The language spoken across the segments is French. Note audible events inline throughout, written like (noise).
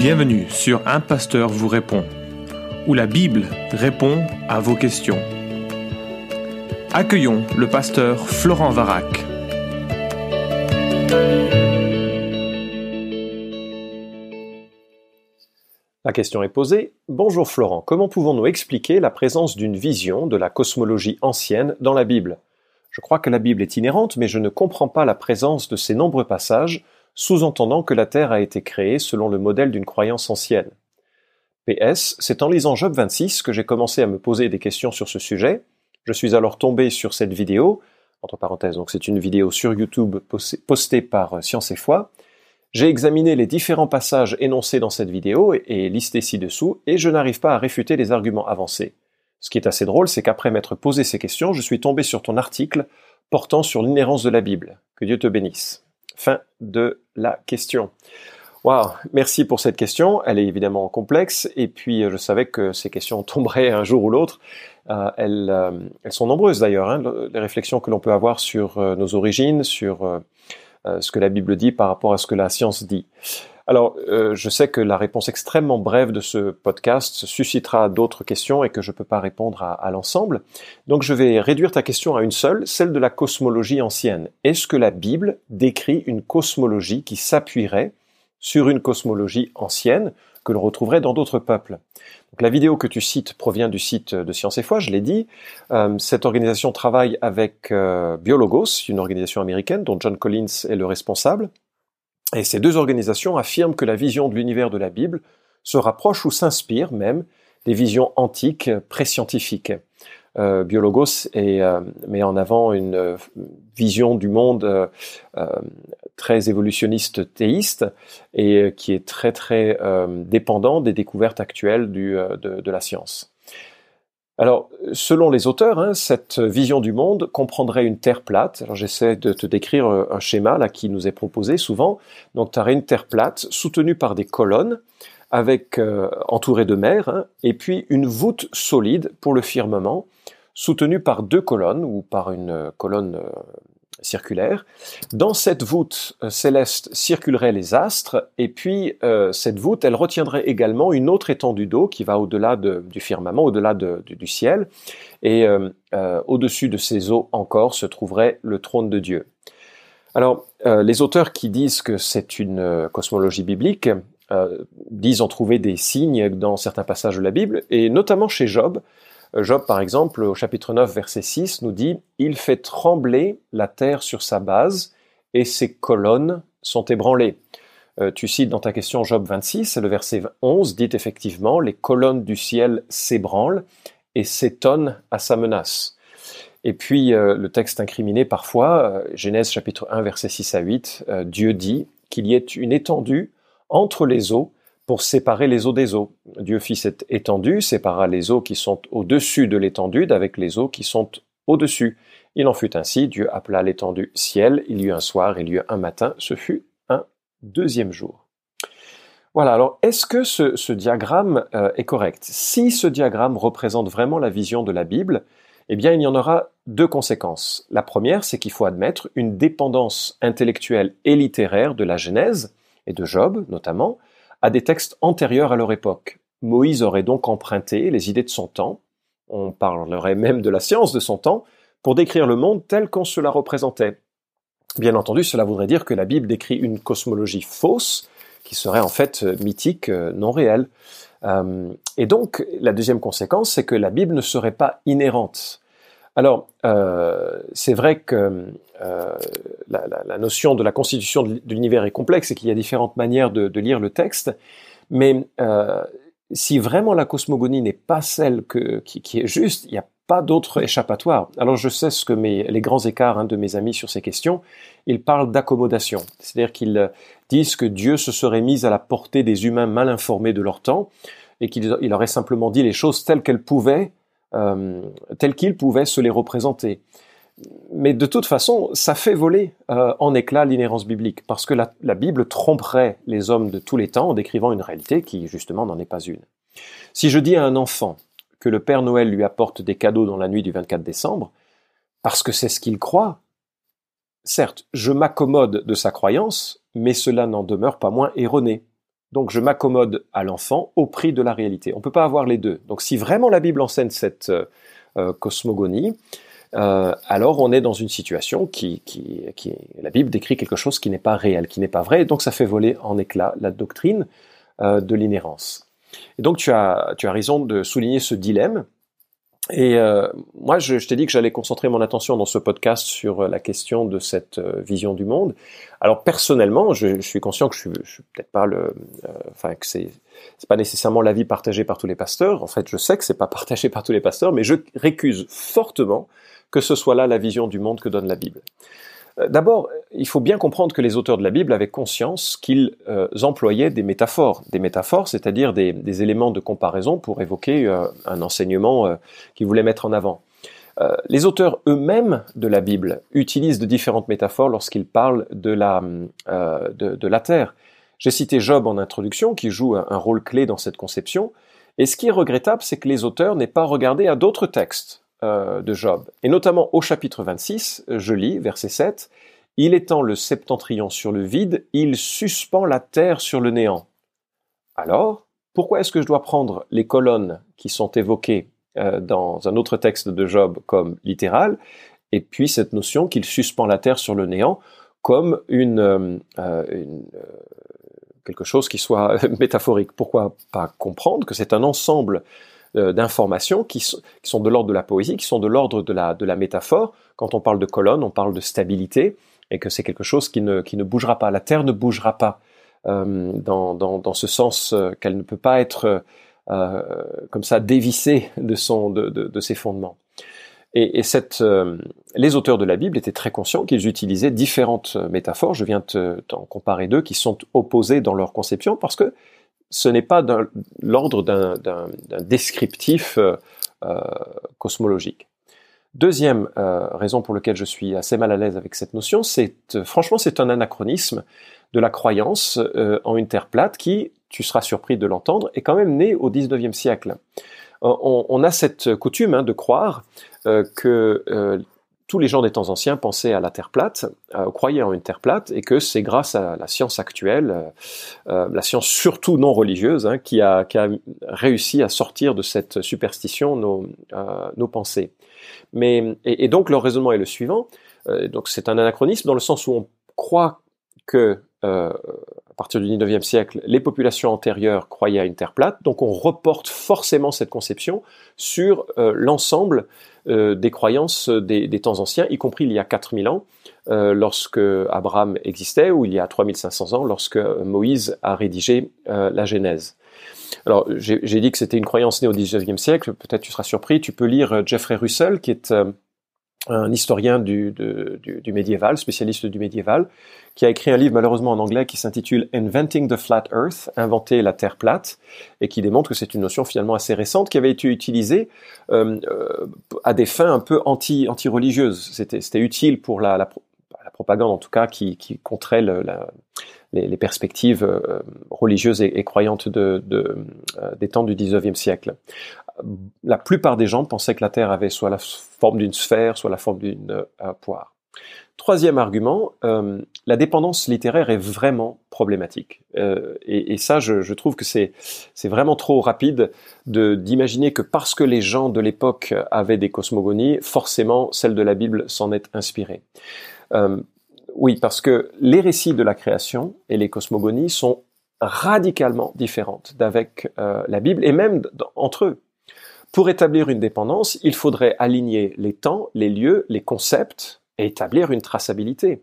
Bienvenue sur Un Pasteur vous répond, où la Bible répond à vos questions. Accueillons le pasteur Florent Varac. La question est posée. Bonjour Florent, comment pouvons-nous expliquer la présence d'une vision de la cosmologie ancienne dans la Bible? Je crois que la Bible est inhérente, mais je ne comprends pas la présence de ces nombreux passages sous-entendant que la Terre a été créée selon le modèle d'une croyance ancienne. PS, c'est en lisant Job 26 que j'ai commencé à me poser des questions sur ce sujet. Je suis alors tombé sur cette vidéo, entre parenthèses, donc c'est une vidéo sur YouTube postée par Science et Foi. J'ai examiné les différents passages énoncés dans cette vidéo et listés ci-dessous, et je n'arrive pas à réfuter les arguments avancés. Ce qui est assez drôle, c'est qu'après m'être posé ces questions, je suis tombé sur ton article portant sur l'inhérence de la Bible. Que Dieu te bénisse. Fin de la question. Wow, merci pour cette question. Elle est évidemment complexe et puis euh, je savais que ces questions (laughs) tomberaient un jour ou l'autre. Euh, elles, euh, elles, sont nombreuses d'ailleurs, hein, les réflexions que l'on peut avoir sur nos origines, sur ce que la Bible dit par rapport à ce que la science dit. Alors, euh, je sais que la réponse extrêmement brève de ce podcast suscitera d'autres questions et que je ne peux pas répondre à, l'ensemble. Donc, je vais réduire ta question à une seule, celle de la cosmologie ancienne. Est-ce que la Bible décrit une cosmologie qui s'appuierait sur une cosmologie ancienne que l'on retrouverait dans d'autres peuples? La vidéo que tu cites provient du site de Science et Foi, je l'ai dit. Euh, cette organisation travaille avec euh, Biologos, une organisation américaine dont John Collins est le responsable. Et ces deux organisations affirment que la vision de l'univers de la Bible se rapproche ou s'inspire même des visions antiques pré-scientifiques. Euh, Biologos euh, met en avant une euh, vision du monde très évolutionniste théiste et qui est très très dépendant des découvertes actuelles de la science. Alors, selon les auteurs, hein, cette vision du monde comprendrait une Terre plate. Alors, j'essaie de te décrire euh, un schéma là qui nous est proposé souvent. Donc, tu aurais une Terre plate soutenue par des colonnes, avec euh, entourée de mer, hein, et puis une voûte solide pour le firmament, soutenue par deux colonnes ou par une euh, colonne circulaire. Dans cette voûte euh, céleste circuleraient les astres, et puis euh, cette voûte, elle retiendrait également une autre étendue d'eau qui va au-delà du firmament, au-delà du ciel, et euh, au-dessus de ces eaux encore se trouverait le trône de Dieu. Alors, les auteurs qui disent que c'est une cosmologie biblique disent en trouver des signes dans certains passages de la Bible, et notamment chez Job, Job, par exemple, au chapitre 9, verset 6, nous dit Il fait trembler la terre sur sa base, et ses colonnes sont ébranlées. Euh, tu cites dans ta question Job 26, le verset 11 dit effectivement Les colonnes du ciel s'ébranlent et s'étonnent à sa menace. Et puis euh, le texte incriminé parfois, euh, Genèse chapitre 1, verset 6 à 8, Dieu dit qu'il y ait une étendue entre les eaux pour séparer les eaux des eaux. Dieu fit cette étendue, sépara les eaux qui sont au-dessus de l'étendue d'avec les eaux qui sont au-dessus. Il en fut ainsi, Dieu appela l'étendue ciel, il y eut un soir, il y eut un matin, ce fut un deuxième jour. Voilà, alors est-ce que ce, diagramme euh, est correct? Si ce diagramme représente vraiment la vision de la Bible, eh bien il y en aura deux conséquences. La première, c'est qu'il faut admettre une dépendance intellectuelle et littéraire de la Genèse, et de Job notamment, à des textes antérieurs à leur époque. Moïse aurait donc emprunté les idées de son temps, on parlerait même de la science de son temps, pour décrire le monde tel qu'on se la représentait. Bien entendu, cela voudrait dire que la Bible décrit une cosmologie fausse, qui serait en fait mythique, euh, non réelle. Euh, et donc, la deuxième conséquence, c'est que la Bible ne serait pas inhérente. Alors, euh, c'est vrai que euh, la, notion de la constitution de l'univers est complexe et qu'il y a différentes manières de, lire le texte, mais euh, si vraiment la cosmogonie n'est pas celle qui, est juste, il n'y a pas d'autre échappatoire. Alors je sais ce que les grands écarts hein, de mes amis sur ces questions, ils parlent d'accommodation, c'est-à-dire qu'ils disent que Dieu se serait mis à la portée des humains mal informés de leur temps et qu'il aurait simplement dit les choses telles qu'elles pouvaient euh, tels qu'ils pouvaient se les représenter. Mais de toute façon, ça fait voler euh, en éclat l'inhérence biblique, parce que la, la, Bible tromperait les hommes de tous les temps en décrivant une réalité qui, justement, n'en est pas une. Si je dis à un enfant que le Père Noël lui apporte des cadeaux dans la nuit du 24 décembre, parce que c'est ce qu'il croit, certes, je m'accommode de sa croyance, mais cela n'en demeure pas moins erroné. Donc je m'accommode à l'enfant au prix de la réalité. On ne peut pas avoir les deux. Donc si vraiment la Bible enseigne cette euh, cosmogonie, euh, alors on est dans une situation qui, qui, qui, la Bible décrit quelque chose qui n'est pas réel, qui n'est pas vrai, et donc ça fait voler en éclats la doctrine euh, de l'inhérence. Et donc tu as, tu as raison de souligner ce dilemme, et euh, moi, je, je t'ai dit que j'allais concentrer mon attention dans ce podcast sur euh, la question de cette euh, vision du monde. Alors personnellement, je, je suis conscient que je suis, je suis peut-être pas le, euh, enfin que c'est, c'est pas nécessairement l'avis partagé par tous les pasteurs. En fait, je sais que c'est pas (laughs) partagé par tous les pasteurs, mais je récuse fortement que ce soit là la vision du monde que donne la Bible. Euh, d'abord, il faut bien comprendre que les auteurs de la Bible avaient conscience qu'ils euh, employaient des métaphores. Des métaphores, c'est-à-dire des, éléments de comparaison pour évoquer euh, un enseignement qu'ils voulaient mettre en avant. les auteurs eux-mêmes de la Bible utilisent de différentes métaphores lorsqu'ils parlent de la, de, la terre. J'ai cité Job en introduction, qui joue un, un rôle clé dans cette conception. Et ce qui est regrettable, c'est que les auteurs n'aient pas regardé à d'autres textes euh, de Job. Et notamment au chapitre 26, je lis, verset 7, Il étend le septentrion sur le vide, il suspend la terre sur le néant. Alors, pourquoi est-ce que je dois prendre les colonnes qui sont évoquées euh, dans un autre texte de Job comme littérales, et puis cette notion qu'il suspend la terre sur le néant comme euh, quelque chose qui soit (laughs) métaphorique? Pourquoi pas comprendre que c'est un ensemble d'informations qui, sont de l'ordre de la poésie, qui sont de l'ordre de la, de la métaphore. Quand on parle de colonne, on parle de stabilité, et que c'est quelque chose qui ne, qui ne bougera pas. La Terre ne bougera pas euh, dans, dans, dans, ce sens euh, qu'elle ne peut pas être euh, comme ça dévissée de, son, de, de, de ses fondements. Et, et cette, euh, les auteurs de la Bible étaient très conscients qu'ils utilisaient différentes métaphores. Je viens t'en comparer deux qui sont opposées dans leur conception parce que ce n'est pas l'ordre d'un descriptif euh, euh, cosmologique. Deuxième euh, raison pour laquelle je suis assez mal à l'aise avec cette notion, c'est franchement c'est un anachronisme de la croyance en une Terre plate qui, tu seras surpris de l'entendre, est quand même né au XIXe siècle. On, a cette coutume hein, de croire que tous les gens des temps anciens pensaient à la Terre plate, euh, croyaient en une Terre plate, et que c'est grâce à la science actuelle, euh, euh, la science surtout non religieuse, hein, qui, a, réussi à sortir de cette superstition nos, pensées. Mais, et, donc leur raisonnement est le suivant, donc c'est un anachronisme dans le sens où on croit que à partir du 19e siècle, les populations antérieures croyaient à une Terre plate, donc on reporte forcément cette conception sur l'ensemble euh, des croyances des, temps anciens, y compris il y a 4000 ans, euh, lorsque Abraham existait, ou il y a 3500 ans, lorsque Moïse a rédigé euh, la Genèse. Alors, j'ai dit que c'était une croyance née au XIXe siècle, peut-être tu seras surpris, tu peux lire Jeffrey Russell, qui est un historien du, médiéval, spécialiste du médiéval, qui a écrit un livre malheureusement en anglais qui s'intitule Inventing the Flat Earth, inventer la Terre plate, et qui démontre que c'est une notion finalement assez récente qui avait été utilisée euh, à des fins un peu anti anti religieuses. C'était utile pour la, propagande en tout cas qui, qui contrait les, perspectives euh, religieuses et, croyantes euh, des temps du 19e siècle la plupart des gens pensaient que la Terre avait soit la forme d'une sphère, soit la forme d'une euh, poire. Troisième argument, euh, la dépendance littéraire est vraiment problématique. Euh, et, ça, je, trouve que c'est vraiment trop rapide d'imaginer que parce que les gens de l'époque avaient des cosmogonies, forcément celle de la Bible s'en est inspirée. oui, parce que les récits de la création et les cosmogonies sont radicalement différentes d'avec la Bible et même entre eux. Pour établir une dépendance, il faudrait aligner les temps, les lieux, les concepts et établir une traçabilité.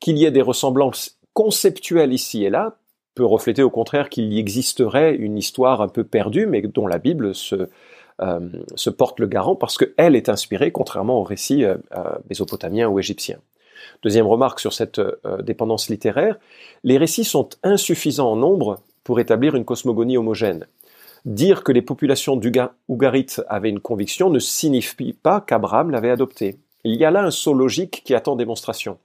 Qu'il y ait des ressemblances conceptuelles ici et là peut refléter au contraire qu'il y existerait une histoire un peu perdue, mais dont la Bible se, euh, porte le garant parce qu'elle est inspirée, contrairement aux récits euh, euh, mésopotamiens ou égyptiens. Deuxième remarque sur cette dépendance littéraire, les récits sont insuffisants en nombre pour établir une cosmogonie homogène. Dire que les populations d'Ougarit avaient une conviction ne signifie pas qu'Abraham l'avait adoptée. Il y a là un saut logique qui attend démonstration.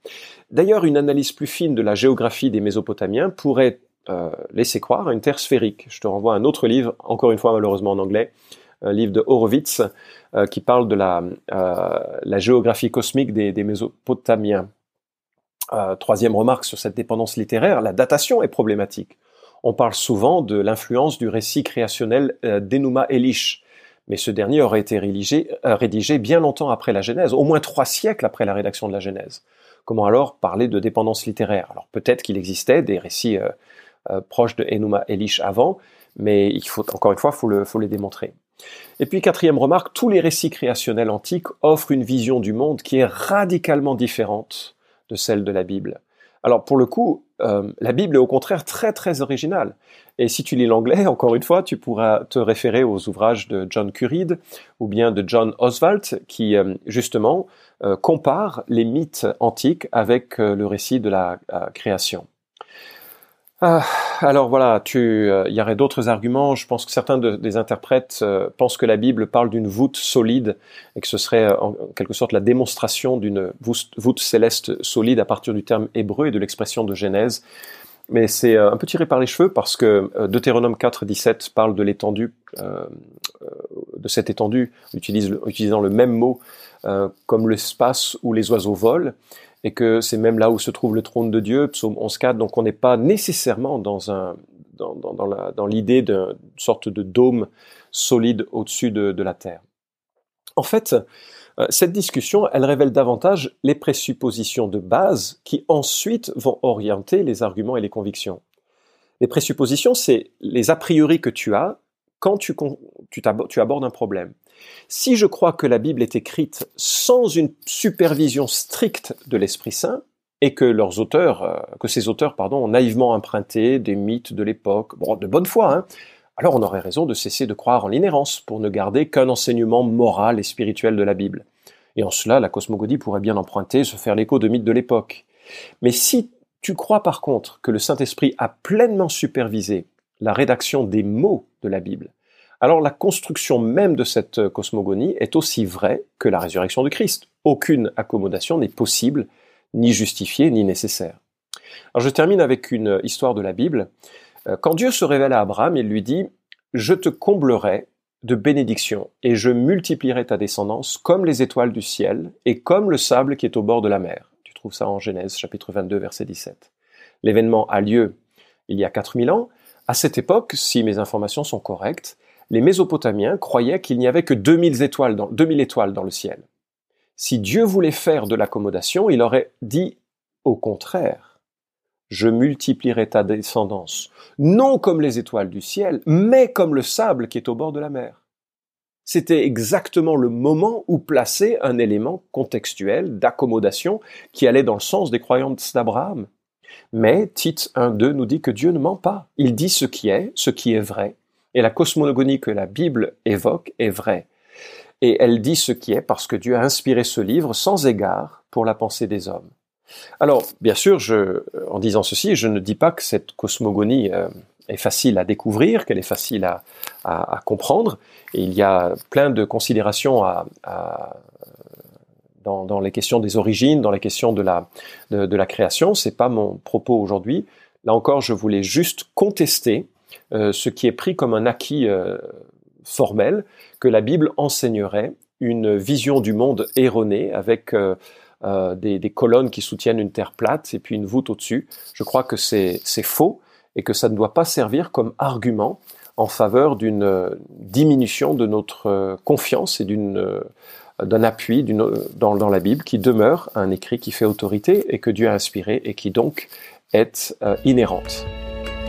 D'ailleurs, une analyse plus fine de la géographie des Mésopotamiens pourrait euh, laisser croire à une terre sphérique. Je te renvoie à un autre livre, encore une fois malheureusement en anglais, un livre de Horowitz, euh, qui parle de la, euh, géographie cosmique des Mésopotamiens. troisième remarque sur cette dépendance littéraire, la datation est problématique On parle souvent de l'influence du récit créationnel euh, d'Enuma Elish, mais ce dernier aurait été euh, rédigé, bien longtemps après la Genèse, au moins trois siècles après la rédaction de la Genèse. Comment alors parler de dépendance littéraire? Alors peut-être qu'il existait des récits euh, proches de Enuma Elish avant, mais il faut encore une fois, faut le, faut les démontrer. Et puis quatrième remarque, tous les récits créationnels antiques offrent une vision du monde qui est radicalement différente de celle de la Bible. Alors pour le coup, euh, la Bible est au contraire très très originale. Et si tu lis l'anglais, encore une fois, tu pourras te référer aux ouvrages de John Currid ou bien de John Oswald qui euh, justement euh, comparent les mythes antiques avec le récit de la création. Ah, alors voilà, tu, il y aurait d'autres arguments. Je pense que certains des interprètes pensent que la Bible parle d'une voûte solide et que ce serait en quelque sorte la démonstration d'une voûte, céleste solide à partir du terme hébreu et de l'expression de Genèse. Mais c'est un peu tiré par les cheveux parce que Deutéronome 4, 17 parle de l'étendue, de cette étendue, utilisant le même mot comme l'espace où les oiseaux volent et que c'est même là où se trouve le trône de Dieu, psaume 11.4, donc on n'est pas nécessairement dans, un, dans, dans, dans l'idée d'une sorte de dôme solide au-dessus de, de, la terre. En fait, euh, cette discussion, elle révèle davantage les présuppositions de base qui ensuite vont orienter les arguments et les convictions. Les présuppositions, c'est les a priori que tu as quand tu, tu, abordes un problème. Si je crois que la Bible est écrite sans une supervision stricte de l'Esprit Saint, et que leurs auteurs, euh, que ces auteurs, pardon, ont naïvement emprunté des mythes de l'époque, de bonne foi, hein, alors on aurait raison de cesser de croire en l'inhérence pour ne garder qu'un enseignement moral et spirituel de la Bible. Et en cela, la cosmogonie pourrait bien emprunter, se faire l'écho de mythes de l'époque. Mais si tu crois par contre que le Saint-Esprit a pleinement supervisé la rédaction des mots de la Bible, alors la construction même de cette cosmogonie est aussi vraie que la résurrection de Christ. Aucune accommodation n'est possible, ni justifiée, ni nécessaire. Alors je termine avec une histoire de la Bible. Euh, quand Dieu se révèle à Abraham, il lui dit, Je te comblerai de bénédictions, et je multiplierai ta descendance comme les étoiles du ciel, et comme le sable qui est au bord de la mer. Tu trouves ça en Genèse chapitre 22 verset 17. L'événement a lieu il y a 4000 ans. À cette époque, si mes informations sont correctes, les Mésopotamiens croyaient qu'il n'y avait que 2000 étoiles, dans, 2000 étoiles dans le ciel. Si Dieu voulait faire de l'accommodation, il aurait dit au contraire, je multiplierai ta descendance, non comme les étoiles du ciel, mais comme le sable qui est au bord de la mer. C'était exactement le moment où placer un élément contextuel d'accommodation qui allait dans le sens des croyances d'Abraham. Mais Tite 1.2 nous dit que Dieu ne ment pas. Il dit ce qui est, ce qui est vrai, et la cosmogonie que la Bible évoque est vraie. Et elle dit ce qui est parce que Dieu a inspiré ce livre sans égard pour la pensée des hommes. Alors, bien sûr, je, en disant ceci, je ne dis pas que cette cosmogonie euh, est facile à découvrir, qu'elle est facile à, comprendre. Et il y a plein de considérations dans, les questions des origines, dans les questions de la, de, de la création. Pas mon propos aujourd'hui. Là encore, je voulais juste contester euh, ce qui est pris comme un acquis euh, formel, que la Bible enseignerait une vision du monde erronée avec euh, des, colonnes qui soutiennent une terre plate et puis une voûte au-dessus. Je crois que c'est faux et que ça ne doit pas servir comme argument en faveur d'une diminution de notre confiance et d'un appui dans, la Bible qui demeure un écrit qui fait autorité et que Dieu a inspiré et qui donc est inhérente.